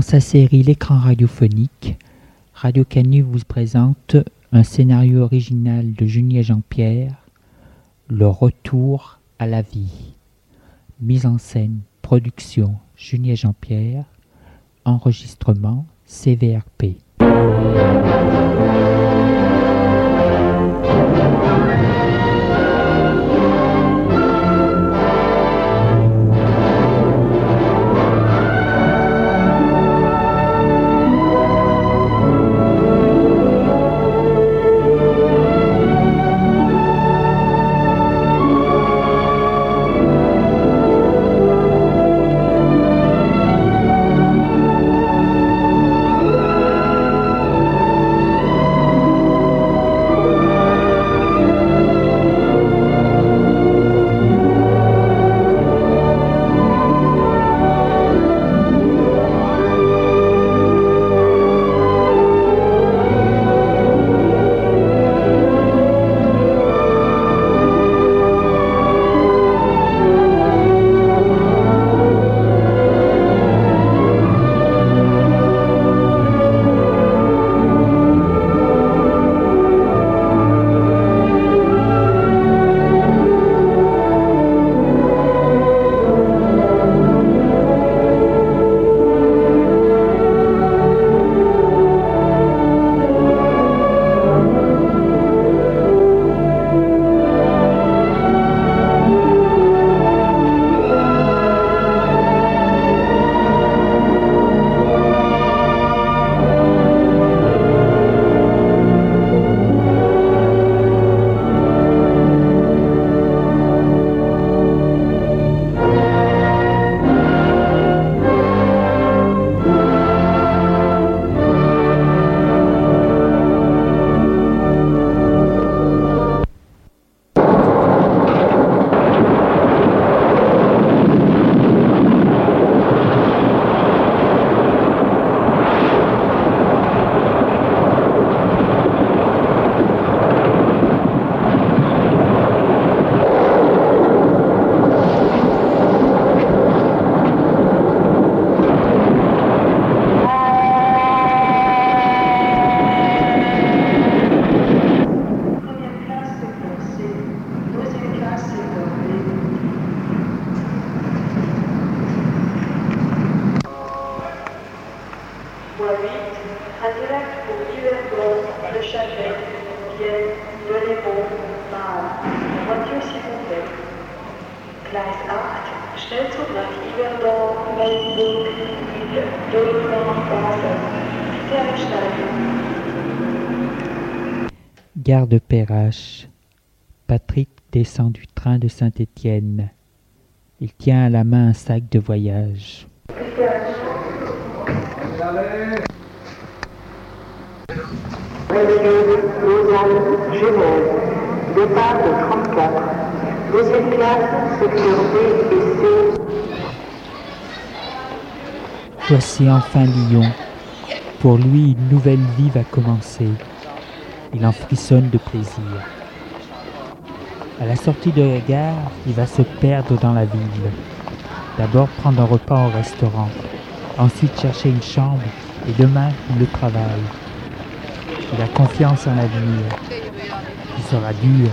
Dans sa série L'écran radiophonique, Radio Canu vous présente un scénario original de Junie Jean-Pierre, Le retour à la vie. Mise en scène, production Junie Jean-Pierre, enregistrement CVRP. Gare de Perrache. Patrick descend du train de Saint-Étienne. Il tient à la main un sac de voyage. Départ de 34. Deuxième classe, secteur et C. Voici enfin Lyon. Pour lui, une nouvelle vie va commencer. Il en frissonne de plaisir. À la sortie de la gare, il va se perdre dans la ville. D'abord prendre un repas au restaurant, ensuite chercher une chambre et demain le travail. Il a confiance en l'avenir. Il sera dur,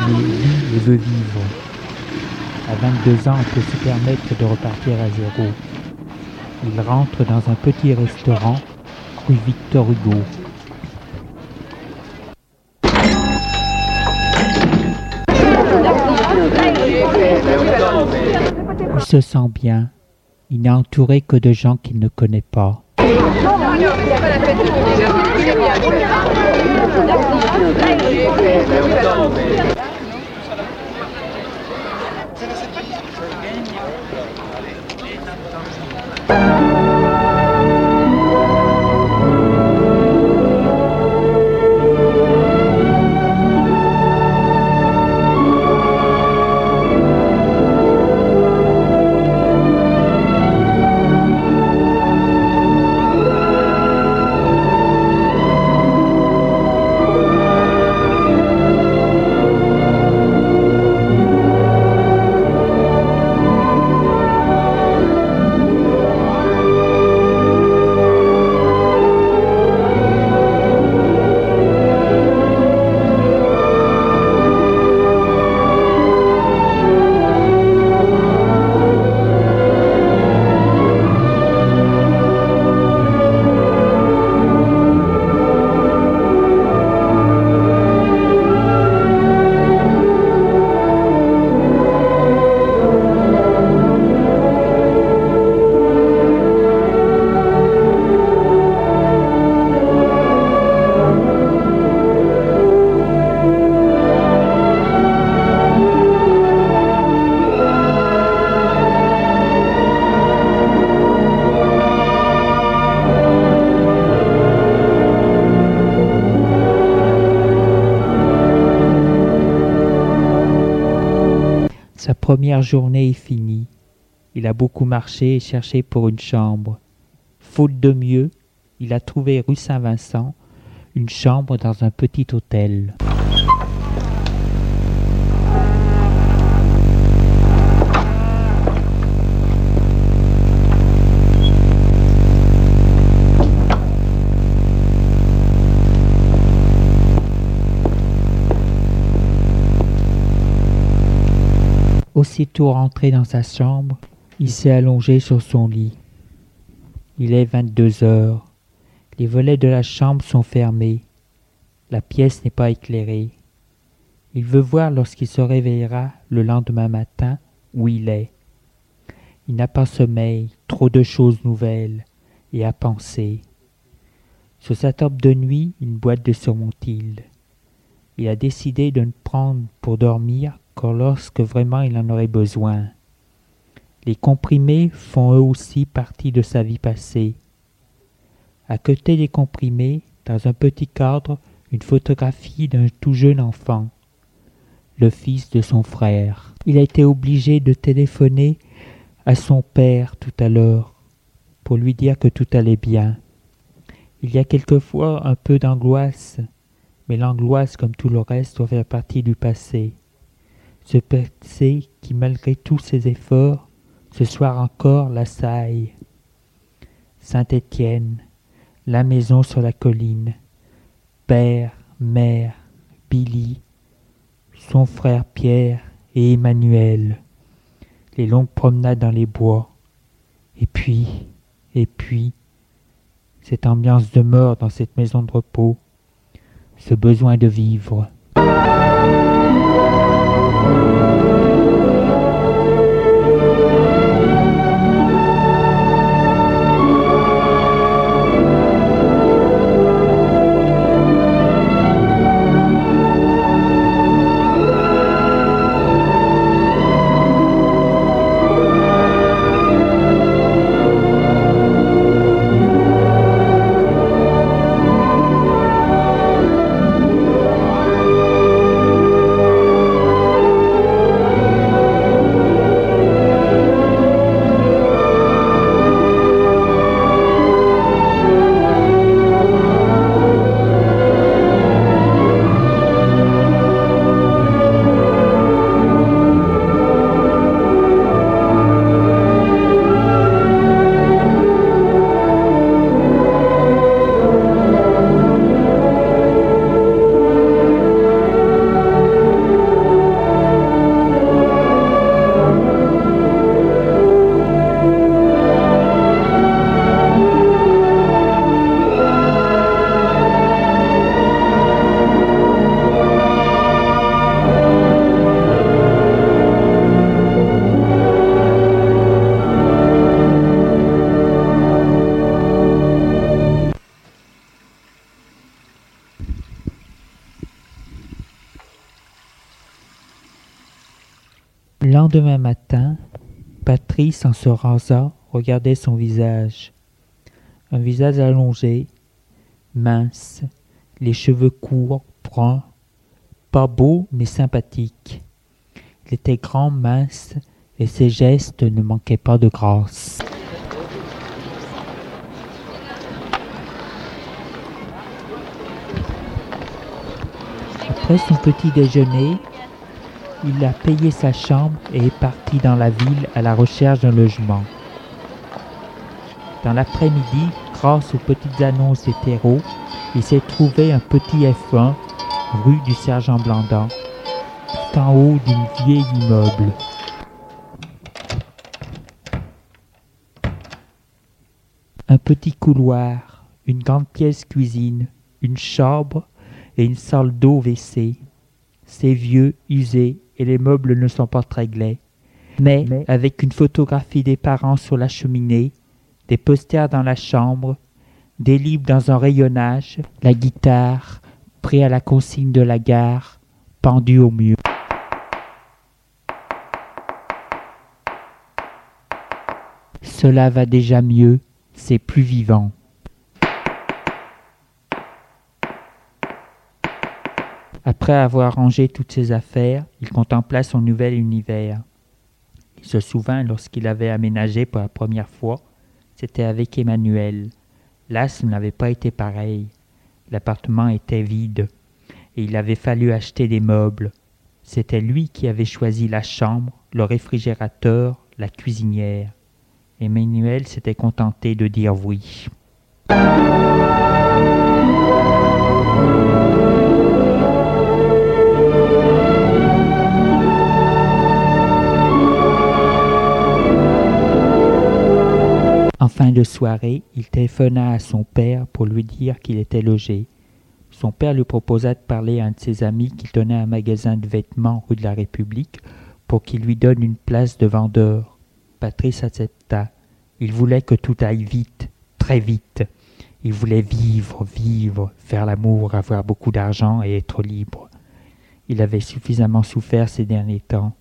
mais il vit et veut vivre. À 22 ans, il peut se permettre de repartir à zéro. Il rentre dans un petit restaurant rue Victor Hugo. Il se sent bien. Il n'est entouré que de gens qu'il ne connaît pas. voglio fare appetito, quindi mi piace. Première journée est finie. Il a beaucoup marché et cherché pour une chambre. Faute de mieux, il a trouvé rue Saint-Vincent une chambre dans un petit hôtel. Aussitôt rentré dans sa chambre, il s'est allongé sur son lit. Il est vingt-deux heures. Les volets de la chambre sont fermés. La pièce n'est pas éclairée. Il veut voir lorsqu'il se réveillera le lendemain matin où il est. Il n'a pas sommeil, trop de choses nouvelles, et à penser. Sur sa table de nuit, une boîte de surmontil. Il a décidé de ne prendre pour dormir lorsque vraiment il en aurait besoin. Les comprimés font eux aussi partie de sa vie passée. À côté des comprimés, dans un petit cadre, une photographie d'un tout jeune enfant, le fils de son frère. Il a été obligé de téléphoner à son père tout à l'heure pour lui dire que tout allait bien. Il y a quelquefois un peu d'angoisse, mais l'angoisse, comme tout le reste, doit faire partie du passé ce passé qui, malgré tous ses efforts, ce soir encore l'assaille. Saint-Étienne, la maison sur la colline, père, mère, Billy, son frère Pierre et Emmanuel, les longues promenades dans les bois, et puis, et puis, cette ambiance de mort dans cette maison de repos, ce besoin de vivre. En se rasant, regardait son visage. Un visage allongé, mince, les cheveux courts, bruns, pas beau mais sympathique. Il était grand, mince, et ses gestes ne manquaient pas de grâce. Après son petit déjeuner, il a payé sa chambre et est parti dans la ville à la recherche d'un logement. Dans l'après-midi, grâce aux petites annonces hétéros, il s'est trouvé un petit F1 rue du Sergent Blandan, tout en haut d'une vieille immeuble. Un petit couloir, une grande pièce cuisine, une chambre et une salle d'eau WC. C'est vieux, usé et les meubles ne sont pas très glais. Mais, avec une photographie des parents sur la cheminée, des posters dans la chambre, des livres dans un rayonnage, la guitare, prêt à la consigne de la gare, pendue au mur. Cela va déjà mieux, c'est plus vivant. Après avoir rangé toutes ses affaires, il contempla son nouvel univers. Il se souvint lorsqu'il avait aménagé pour la première fois, c'était avec Emmanuel. Là, n'avait pas été pareil. L'appartement était vide et il avait fallu acheter des meubles. C'était lui qui avait choisi la chambre, le réfrigérateur, la cuisinière. Emmanuel s'était contenté de dire oui. En fin de soirée, il téléphona à son père pour lui dire qu'il était logé. Son père lui proposa de parler à un de ses amis qui tenait un magasin de vêtements rue de la République pour qu'il lui donne une place de vendeur. Patrice accepta. Il voulait que tout aille vite, très vite. Il voulait vivre, vivre, faire l'amour, avoir beaucoup d'argent et être libre. Il avait suffisamment souffert ces derniers temps.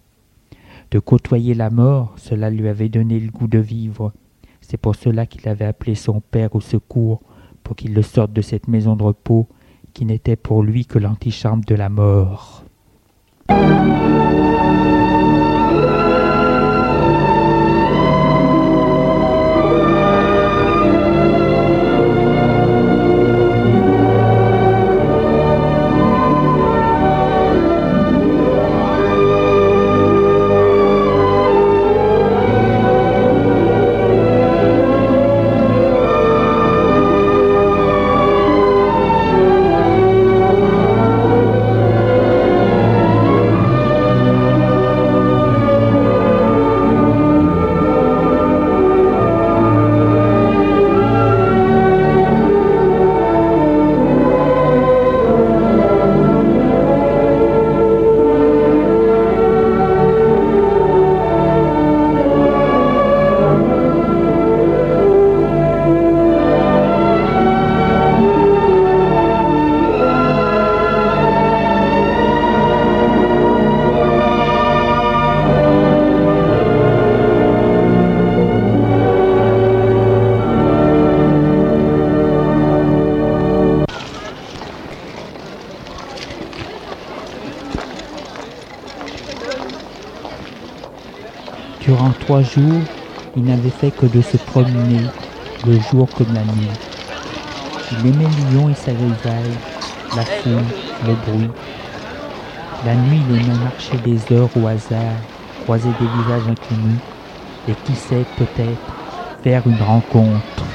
De côtoyer la mort, cela lui avait donné le goût de vivre. C'est pour cela qu'il avait appelé son père au secours, pour qu'il le sorte de cette maison de repos qui n'était pour lui que l'antichambre de la mort. Trois jours, il n'avait fait que de se promener, le jour comme la nuit. Il aimait Lyon et sa grisaille, la foule, le bruit. La nuit, il aimait marcher des heures au hasard, croiser des visages inconnus, et qui sait peut-être faire une rencontre.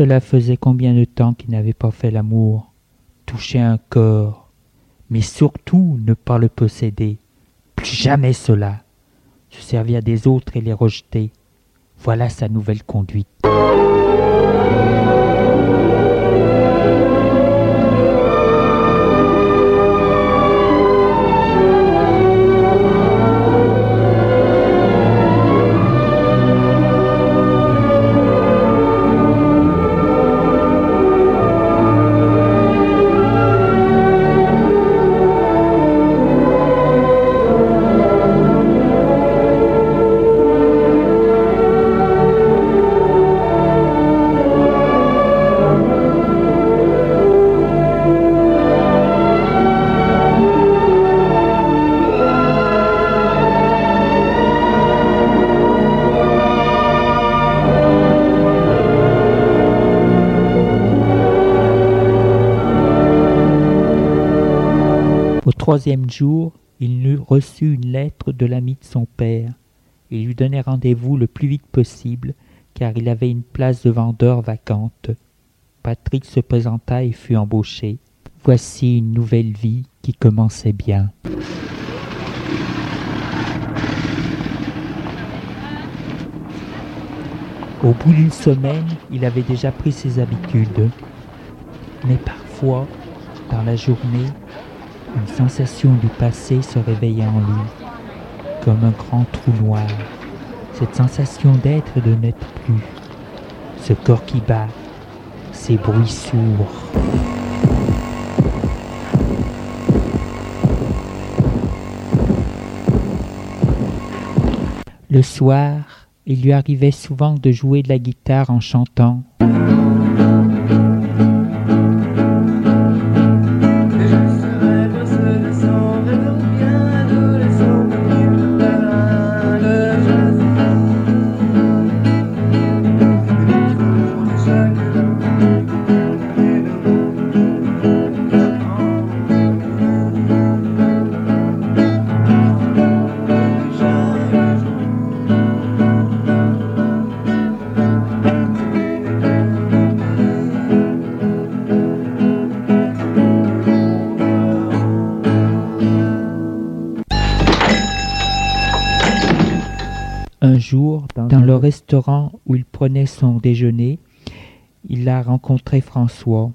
Cela faisait combien de temps qu'il n'avait pas fait l'amour, touché un corps, mais surtout ne pas le posséder. Plus jamais cela. Se servir des autres et les rejeter. Voilà sa nouvelle conduite. Troisième jour, il eut reçu une lettre de l'ami de son père. Il lui donnait rendez-vous le plus vite possible, car il avait une place de vendeur vacante. Patrick se présenta et fut embauché. Voici une nouvelle vie qui commençait bien. Au bout d'une semaine, il avait déjà pris ses habitudes. Mais parfois, dans la journée, une sensation du passé se réveillait en lui, comme un grand trou noir. Cette sensation d'être et de n'être plus. Ce corps qui bat. Ces bruits sourds. Le soir, il lui arrivait souvent de jouer de la guitare en chantant. Où il prenait son déjeuner, il a rencontré François.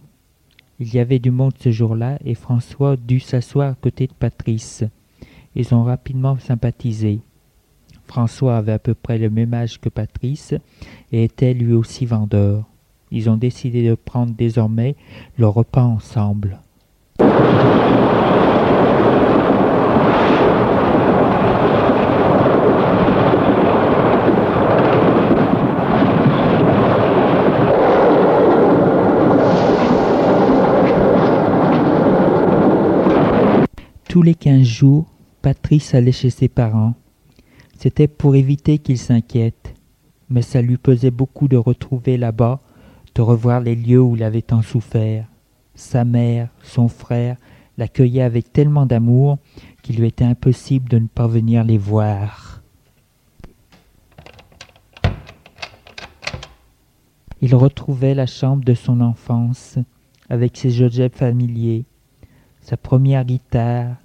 Il y avait du monde ce jour-là et François dut s'asseoir à côté de Patrice. Ils ont rapidement sympathisé. François avait à peu près le même âge que Patrice et était lui aussi vendeur. Ils ont décidé de prendre désormais le repas ensemble. Tous les quinze jours, Patrice allait chez ses parents. C'était pour éviter qu'il s'inquiète, mais ça lui pesait beaucoup de retrouver là-bas, de revoir les lieux où il avait tant souffert. Sa mère, son frère, l'accueillaient avec tellement d'amour qu'il lui était impossible de ne pas venir les voir. Il retrouvait la chambre de son enfance, avec ses objets familiers, sa première guitare,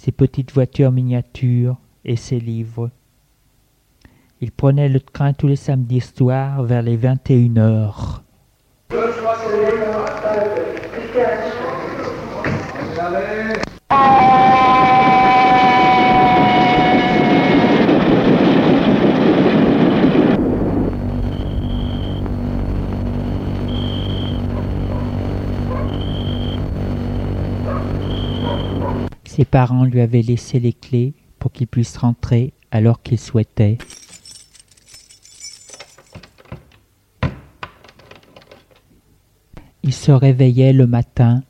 ses petites voitures miniatures et ses livres. Il prenait le train tous les samedis soirs vers les 21 heures. Ses parents lui avaient laissé les clés pour qu'il puisse rentrer alors qu'il souhaitait. Il se réveillait le matin.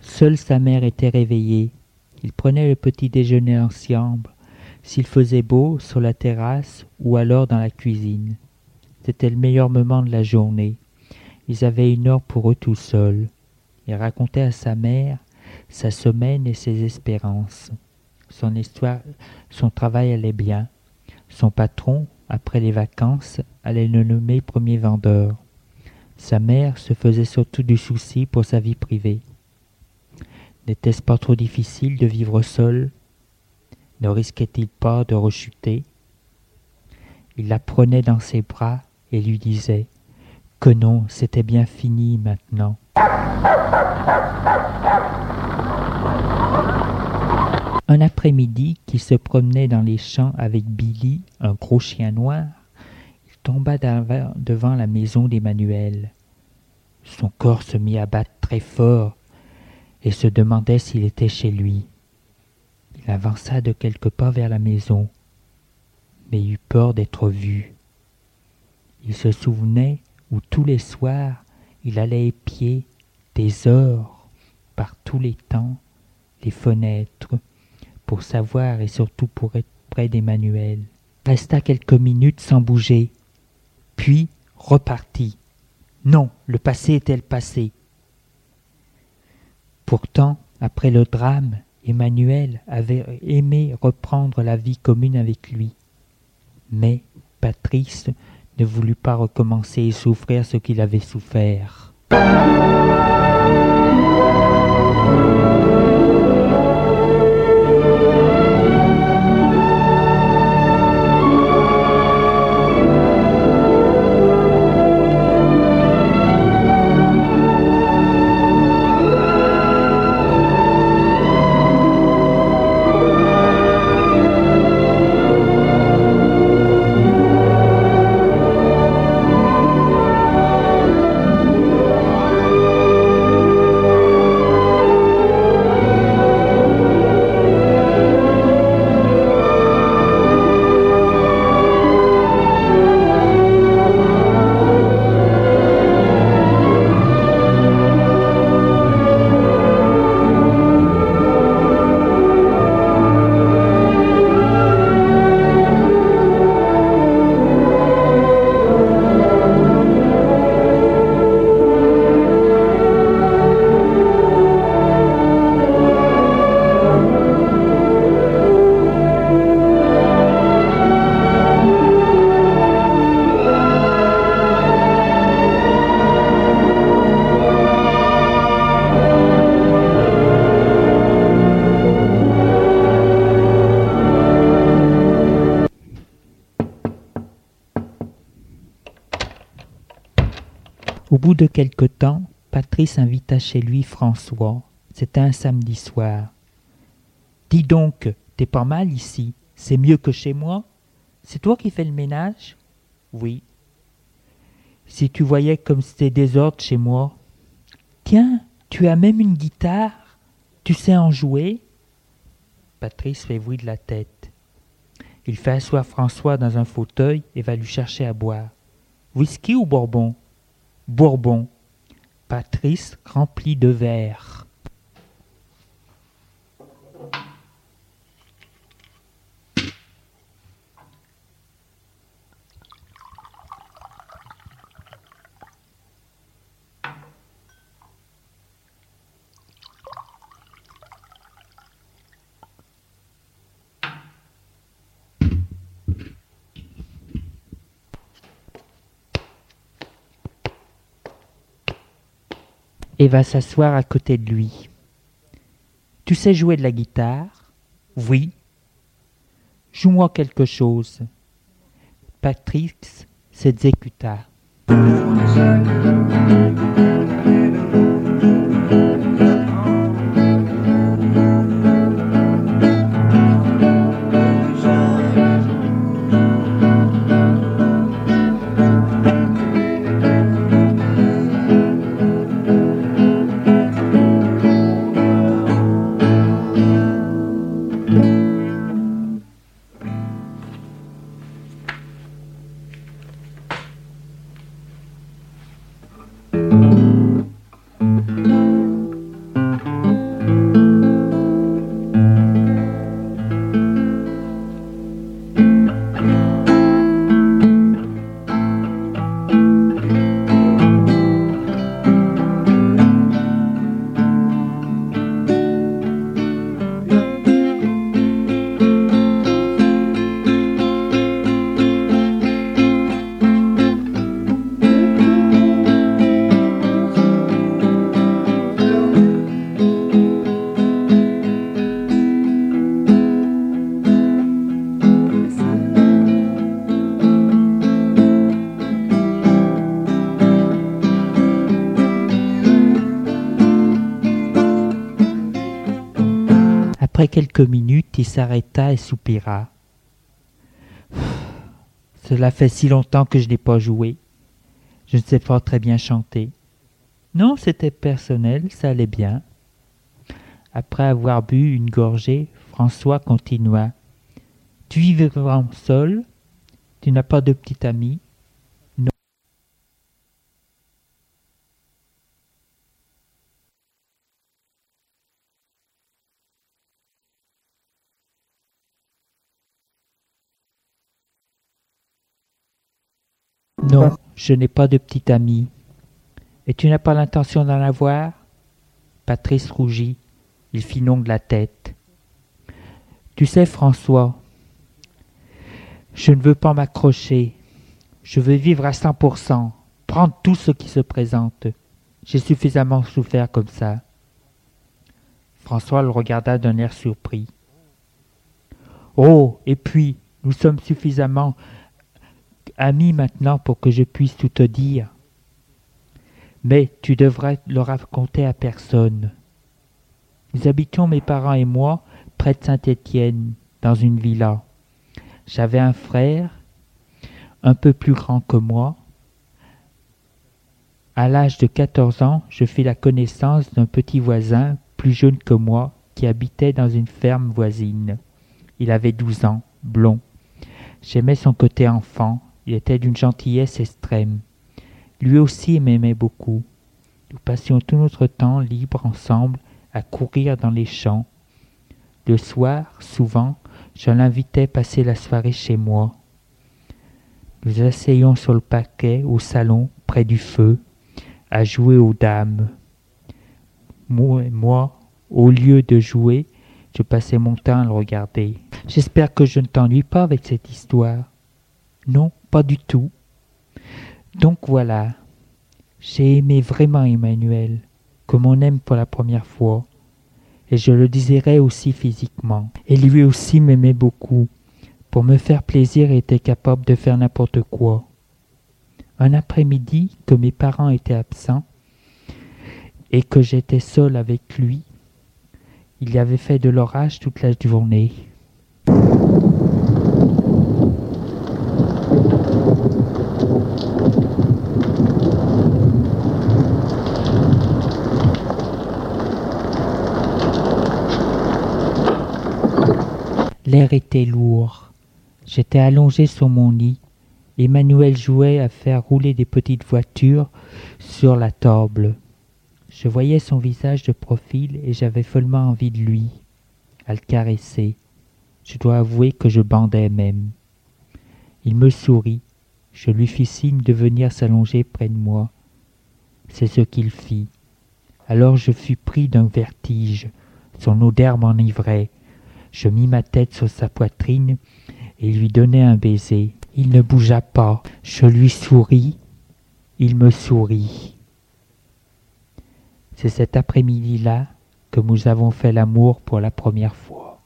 Seule sa mère était réveillée. Ils prenaient le petit déjeuner ensemble, s'il faisait beau, sur la terrasse ou alors dans la cuisine. C'était le meilleur moment de la journée. Ils avaient une heure pour eux tout seuls. Il racontait à sa mère sa semaine et ses espérances. Son histoire, son travail allait bien. Son patron, après les vacances, allait le nommer premier vendeur. Sa mère se faisait surtout du souci pour sa vie privée. N'était-ce pas trop difficile de vivre seul? Ne risquait-il pas de rechuter? Il la prenait dans ses bras et lui disait que non, c'était bien fini maintenant. Un après-midi qu'il se promenait dans les champs avec Billy, un gros chien noir, il tomba devant la maison d'Emmanuel. Son corps se mit à battre très fort et se demandait s'il était chez lui. Il avança de quelques pas vers la maison, mais eut peur d'être vu. Il se souvenait où tous les soirs il allait épier des heures par tous les temps les fenêtres pour savoir et surtout pour être près d'Emmanuel. Resta quelques minutes sans bouger, puis repartit. Non, le passé était le passé? Pourtant, après le drame, Emmanuel avait aimé reprendre la vie commune avec lui. Mais Patrice ne voulut pas recommencer et souffrir ce qu'il avait souffert. Bout de quelque temps, Patrice invita chez lui François. C'était un samedi soir. Dis donc, t'es pas mal ici. C'est mieux que chez moi. C'est toi qui fais le ménage Oui. Si tu voyais comme c'était désordre chez moi. Tiens, tu as même une guitare. Tu sais en jouer Patrice fait oui de la tête. Il fait asseoir François dans un fauteuil et va lui chercher à boire. Whisky ou Bourbon? Bourbon. Patrice remplit de verre. Va s'asseoir à côté de lui. Tu sais jouer de la guitare? Oui. Joue-moi quelque chose. Patrice s'exécuta. Quelques minutes, il s'arrêta et soupira. Cela fait si longtemps que je n'ai pas joué. Je ne sais pas très bien chanter. Non, c'était personnel, ça allait bien. Après avoir bu une gorgée, François continua. Tu vraiment seul Tu n'as pas de petit ami Non, je n'ai pas de petit ami. Et tu n'as pas l'intention d'en avoir? Patrice rougit. Il fit non de la tête. Tu sais, François, je ne veux pas m'accrocher. Je veux vivre à cent pour cent, prendre tout ce qui se présente. J'ai suffisamment souffert comme ça. François le regarda d'un air surpris. Oh, et puis, nous sommes suffisamment ami maintenant pour que je puisse tout te dire. Mais tu devrais le raconter à personne. Nous habitions, mes parents et moi, près de Saint-Étienne, dans une villa. J'avais un frère, un peu plus grand que moi. À l'âge de quatorze ans, je fis la connaissance d'un petit voisin, plus jeune que moi, qui habitait dans une ferme voisine. Il avait douze ans, blond. J'aimais son côté enfant, il était d'une gentillesse extrême. Lui aussi m'aimait beaucoup. Nous passions tout notre temps libre ensemble à courir dans les champs. Le soir, souvent, je l'invitais passer la soirée chez moi. Nous asseyions sur le paquet au salon, près du feu, à jouer aux dames. Moi, moi, au lieu de jouer, je passais mon temps à le regarder. J'espère que je ne t'ennuie pas avec cette histoire. Non, pas du tout. Donc voilà, j'ai aimé vraiment Emmanuel, comme on aime pour la première fois, et je le désirais aussi physiquement. Et lui aussi m'aimait beaucoup. Pour me faire plaisir, il était capable de faire n'importe quoi. Un après-midi que mes parents étaient absents et que j'étais seul avec lui, il y avait fait de l'orage toute la journée. L'air était lourd. J'étais allongé sur mon lit. Emmanuel jouait à faire rouler des petites voitures sur la table. Je voyais son visage de profil et j'avais follement envie de lui, à le caresser. Je dois avouer que je bandais même. Il me sourit. Je lui fis signe de venir s'allonger près de moi. C'est ce qu'il fit. Alors je fus pris d'un vertige. Son odeur m'enivrait. Je mis ma tête sur sa poitrine et lui donnai un baiser. Il ne bougea pas. Je lui souris. Il me sourit. C'est cet après-midi-là que nous avons fait l'amour pour la première fois.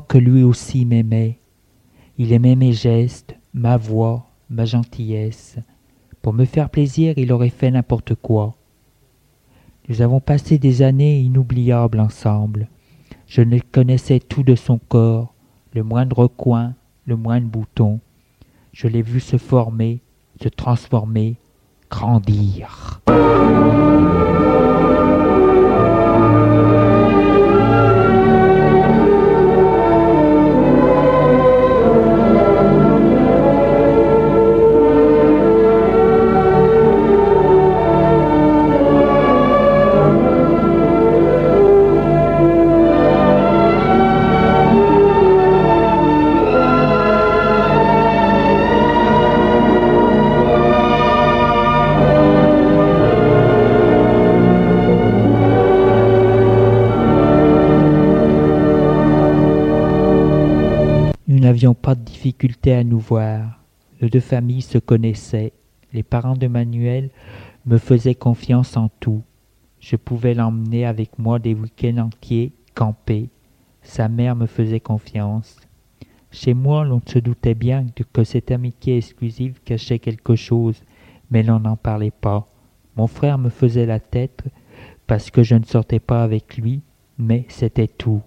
Que lui aussi m'aimait. Il aimait mes gestes, ma voix, ma gentillesse. Pour me faire plaisir, il aurait fait n'importe quoi. Nous avons passé des années inoubliables ensemble. Je ne connaissais tout de son corps, le moindre coin, le moindre bouton. Je l'ai vu se former, se transformer, grandir. À nous voir. Nos deux familles se connaissaient. Les parents de Manuel me faisaient confiance en tout. Je pouvais l'emmener avec moi des week-ends entiers, camper. Sa mère me faisait confiance. Chez moi, l'on se doutait bien que cette amitié exclusive cachait quelque chose, mais l'on n'en parlait pas. Mon frère me faisait la tête parce que je ne sortais pas avec lui, mais c'était tout.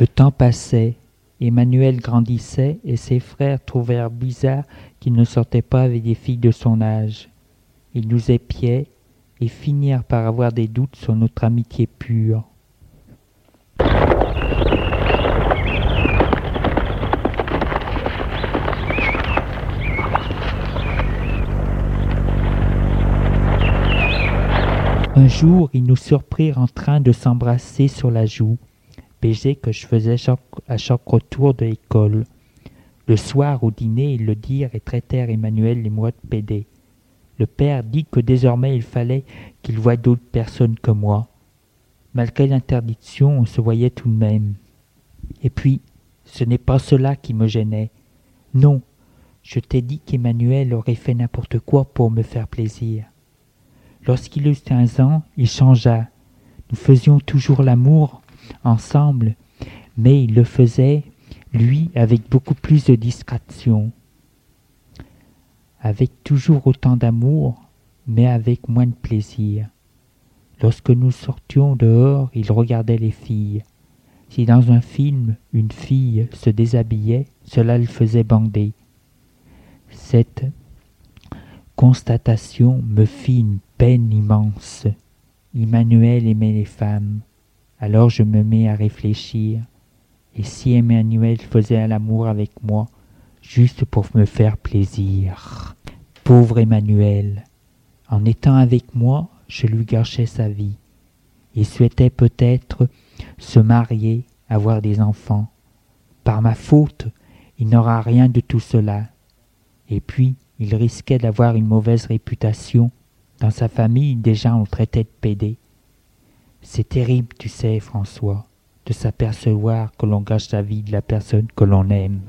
Le temps passait, Emmanuel grandissait et ses frères trouvèrent bizarre qu'il ne sortait pas avec des filles de son âge. Ils nous épiaient et finirent par avoir des doutes sur notre amitié pure. Un jour, ils nous surprirent en train de s'embrasser sur la joue, que je faisais à chaque retour de l'école. Le soir, au dîner, ils le dirent et traitèrent Emmanuel et moi de pédés. Le père dit que désormais il fallait qu'il voie d'autres personnes que moi. Malgré l'interdiction, on se voyait tout de même. Et puis, ce n'est pas cela qui me gênait. Non, je t'ai dit qu'Emmanuel aurait fait n'importe quoi pour me faire plaisir. Lorsqu'il eut quinze ans, il changea. Nous faisions toujours l'amour ensemble, mais il le faisait, lui, avec beaucoup plus de discrétion. Avec toujours autant d'amour, mais avec moins de plaisir. Lorsque nous sortions dehors, il regardait les filles. Si dans un film une fille se déshabillait, cela le faisait bander. Cette constatation me fit une peine immense. Emmanuel aimait les femmes. Alors je me mets à réfléchir. Et si Emmanuel faisait l'amour avec moi, juste pour me faire plaisir Pauvre Emmanuel, en étant avec moi, je lui gâchais sa vie. Il souhaitait peut-être se marier, avoir des enfants. Par ma faute, il n'aura rien de tout cela. Et puis, il risquait d'avoir une mauvaise réputation. Dans sa famille, déjà on traitait de pédé. C'est terrible, tu sais, François, de s'apercevoir que l'on gâche la vie de la personne que l'on aime.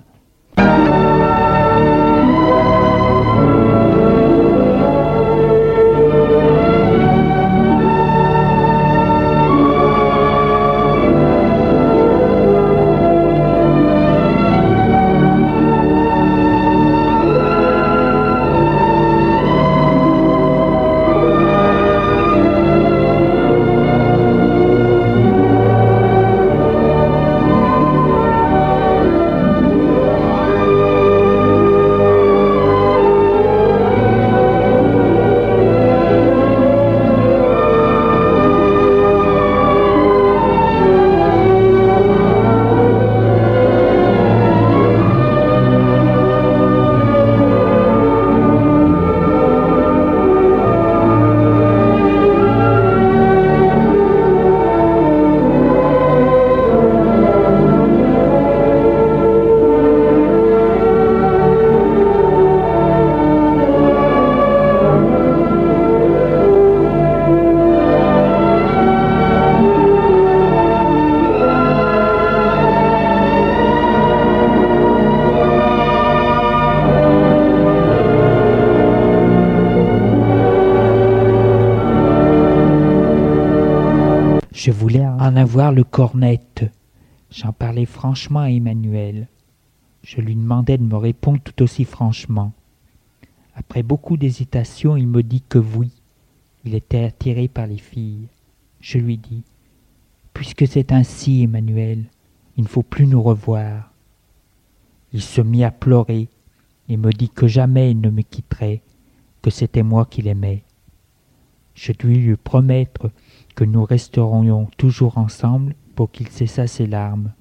En avoir le cornette. J'en parlais franchement à Emmanuel. Je lui demandais de me répondre tout aussi franchement. Après beaucoup d'hésitation, il me dit que oui, il était attiré par les filles. Je lui dis Puisque c'est ainsi, Emmanuel, il ne faut plus nous revoir. Il se mit à pleurer et me dit que jamais il ne me quitterait, que c'était moi qu'il aimait. Je dû lui promettre que nous resterions toujours ensemble pour qu'il cessât ses larmes.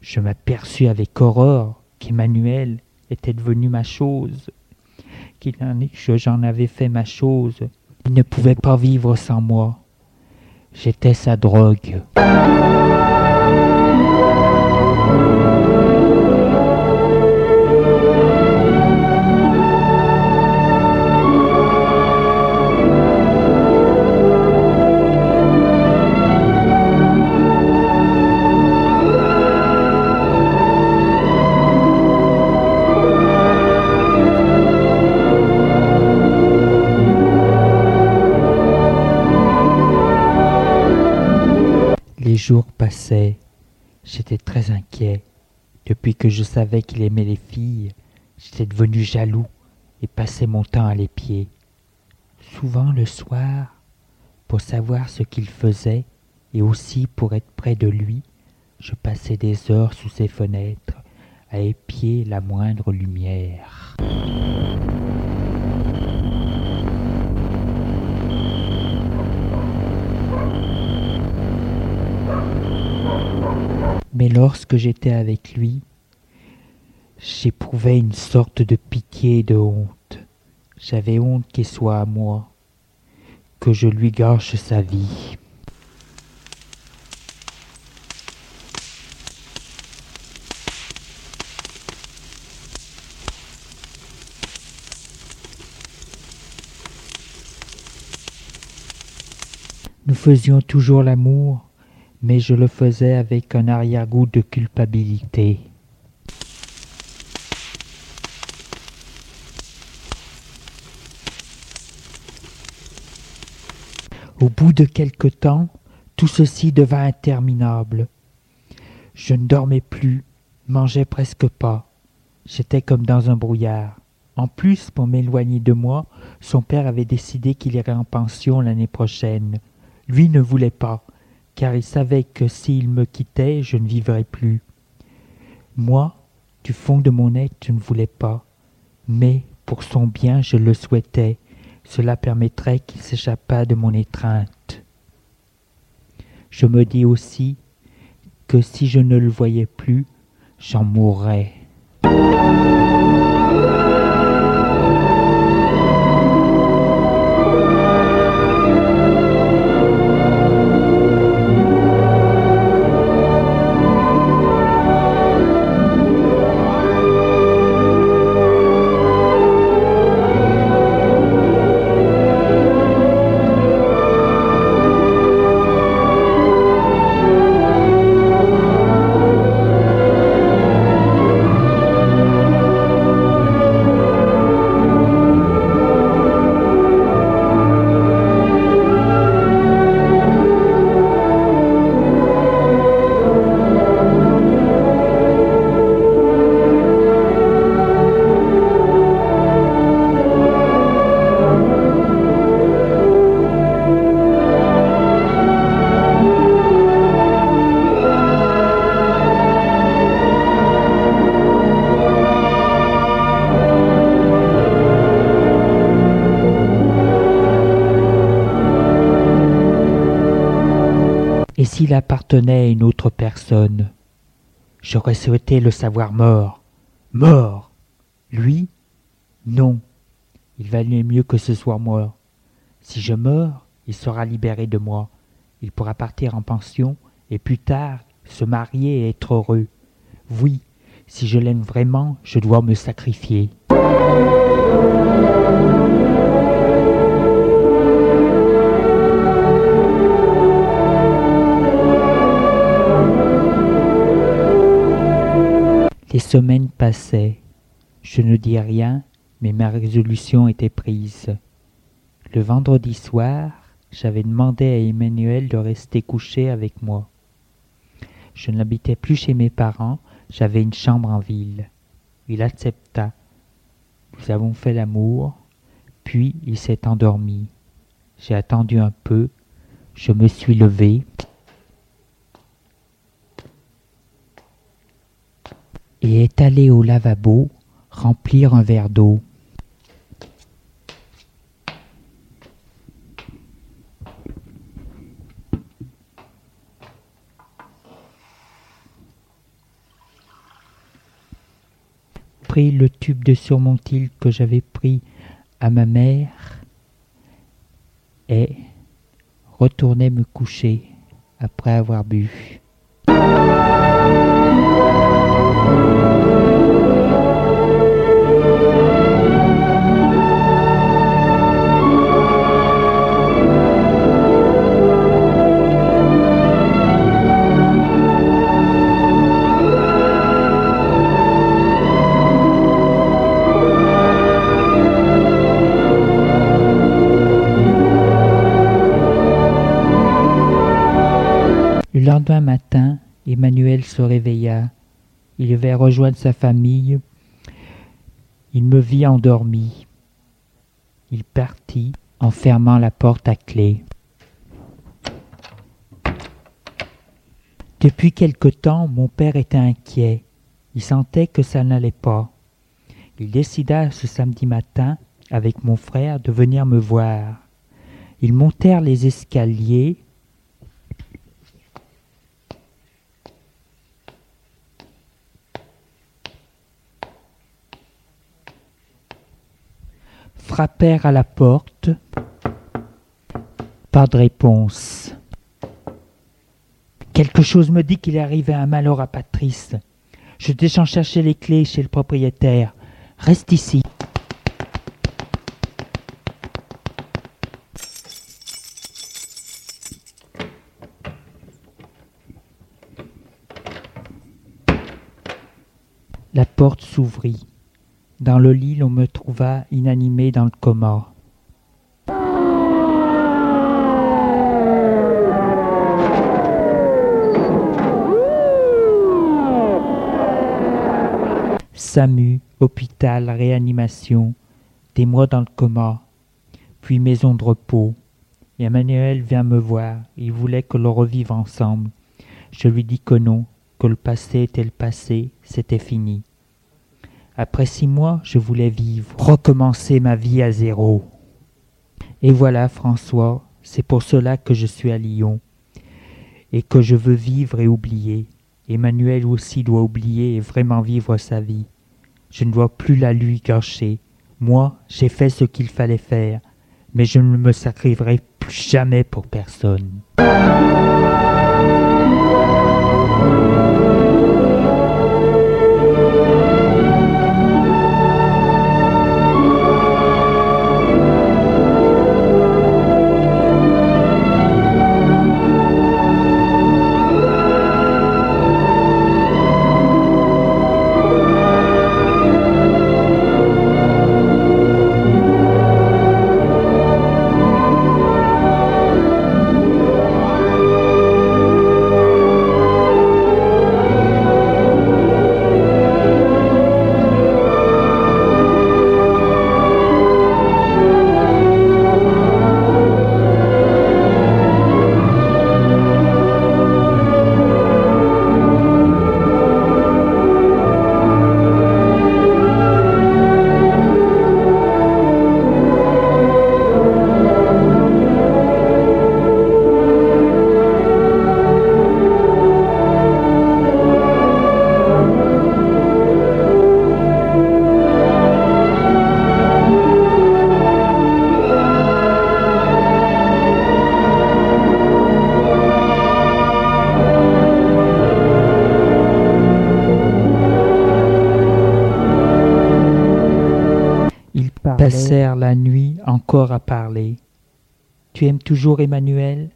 Je m'aperçus avec horreur qu'Emmanuel était devenu ma chose, qu'il en que j'en avais fait ma chose. Il ne pouvait pas vivre sans moi. J'étais sa drogue. Les jours passaient, j'étais très inquiet. Depuis que je savais qu'il aimait les filles, j'étais devenu jaloux et passais mon temps à l'épier. Souvent le soir, pour savoir ce qu'il faisait et aussi pour être près de lui, je passais des heures sous ses fenêtres à épier la moindre lumière. Mais lorsque j'étais avec lui, j'éprouvais une sorte de pitié et de honte. J'avais honte qu'il soit à moi, que je lui gâche sa vie. Nous faisions toujours l'amour, mais je le faisais avec un arrière-goût de culpabilité. Au bout de quelque temps, tout ceci devint interminable. Je ne dormais plus, mangeais presque pas. J'étais comme dans un brouillard. En plus, pour m'éloigner de moi, son père avait décidé qu'il irait en pension l'année prochaine. Lui ne voulait pas, car il savait que s'il me quittait, je ne vivrais plus. Moi, du fond de mon être, je ne voulais pas. Mais pour son bien, je le souhaitais. Cela permettrait qu'il s'échappât de mon étreinte. Je me dis aussi que si je ne le voyais plus, j'en mourrais. Et s'il appartenait à une autre personne J'aurais souhaité le savoir mort. Mort Lui Non. Il valait mieux que ce soit moi. Si je meurs, il sera libéré de moi. Il pourra partir en pension et plus tard se marier et être heureux. Oui, si je l'aime vraiment, je dois me sacrifier. Semaines passaient. Je ne dis rien, mais ma résolution était prise. Le vendredi soir, j'avais demandé à Emmanuel de rester couché avec moi. Je n'habitais plus chez mes parents, j'avais une chambre en ville. Il accepta. Nous avons fait l'amour, puis il s'est endormi. J'ai attendu un peu, je me suis levé. Et est allé au lavabo remplir un verre d'eau. pris le tube de surmontil que j'avais pris à ma mère et retournai me coucher après avoir bu. Le lendemain matin, Emmanuel se réveilla. Il avait rejoindre sa famille. Il me vit endormi. Il partit en fermant la porte à clé. Depuis quelque temps, mon père était inquiet. Il sentait que ça n'allait pas. Il décida ce samedi matin, avec mon frère, de venir me voir. Ils montèrent les escaliers frappèrent à la porte. Pas de réponse. Quelque chose me dit qu'il est arrivé un malheur à Patrice. Je descends chercher les clés chez le propriétaire. Reste ici. La porte s'ouvrit. Dans le lit, l'on me trouva inanimé dans le coma. SAMU, hôpital, réanimation, des mois dans le coma, puis maison de repos. Emmanuel vient me voir, il voulait que l'on revive ensemble. Je lui dis que non, que le passé était le passé, c'était fini. Après six mois, je voulais vivre, recommencer ma vie à zéro. Et voilà, François, c'est pour cela que je suis à Lyon et que je veux vivre et oublier. Emmanuel aussi doit oublier et vraiment vivre sa vie. Je ne dois plus la lui gâcher. Moi, j'ai fait ce qu'il fallait faire, mais je ne me sacrifierai plus jamais pour personne. Toujours Emmanuel?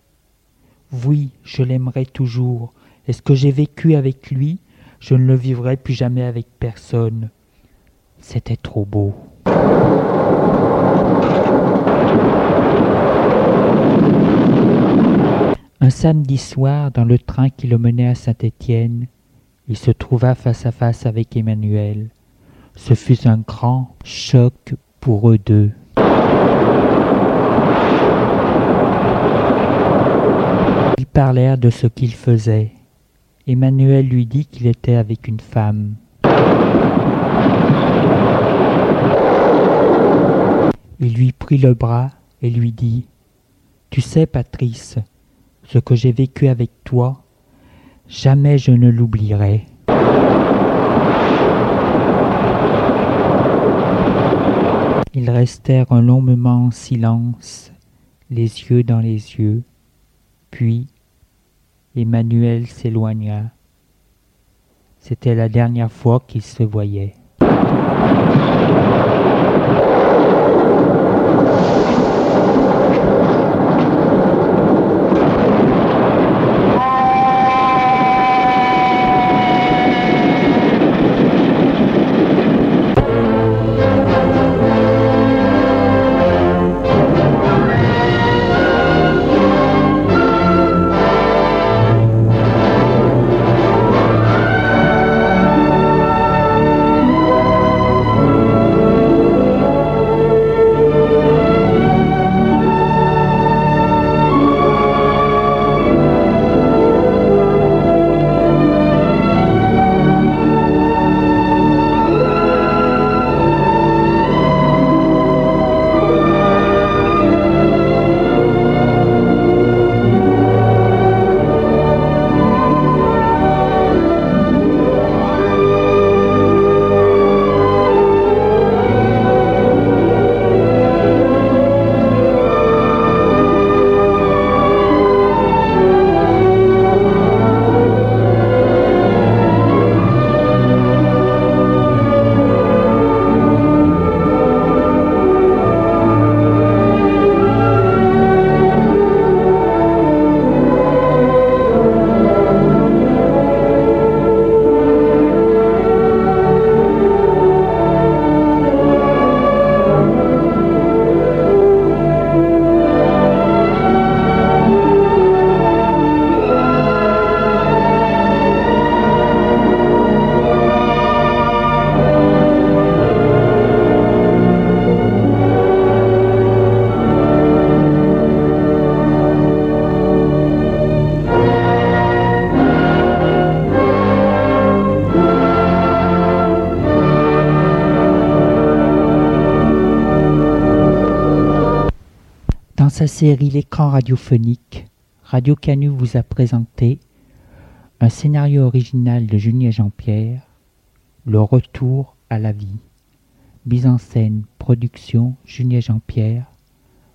Oui, je l'aimerai toujours. Est-ce que j'ai vécu avec lui? Je ne le vivrai plus jamais avec personne. C'était trop beau. Un samedi soir, dans le train qui le menait à Saint-Étienne, il se trouva face à face avec Emmanuel. Ce fut un grand choc pour eux deux. Parlèrent de ce qu'il faisait. Emmanuel lui dit qu'il était avec une femme. Il lui prit le bras et lui dit Tu sais, Patrice, ce que j'ai vécu avec toi, jamais je ne l'oublierai. Ils restèrent un long moment en silence, les yeux dans les yeux. Puis Emmanuel s'éloigna. C'était la dernière fois qu'ils se voyaient. Série L'écran radiophonique, Radio Canu vous a présenté un scénario original de Julien Jean-Pierre, Le retour à la vie. Mise en scène, production, Julien Jean-Pierre,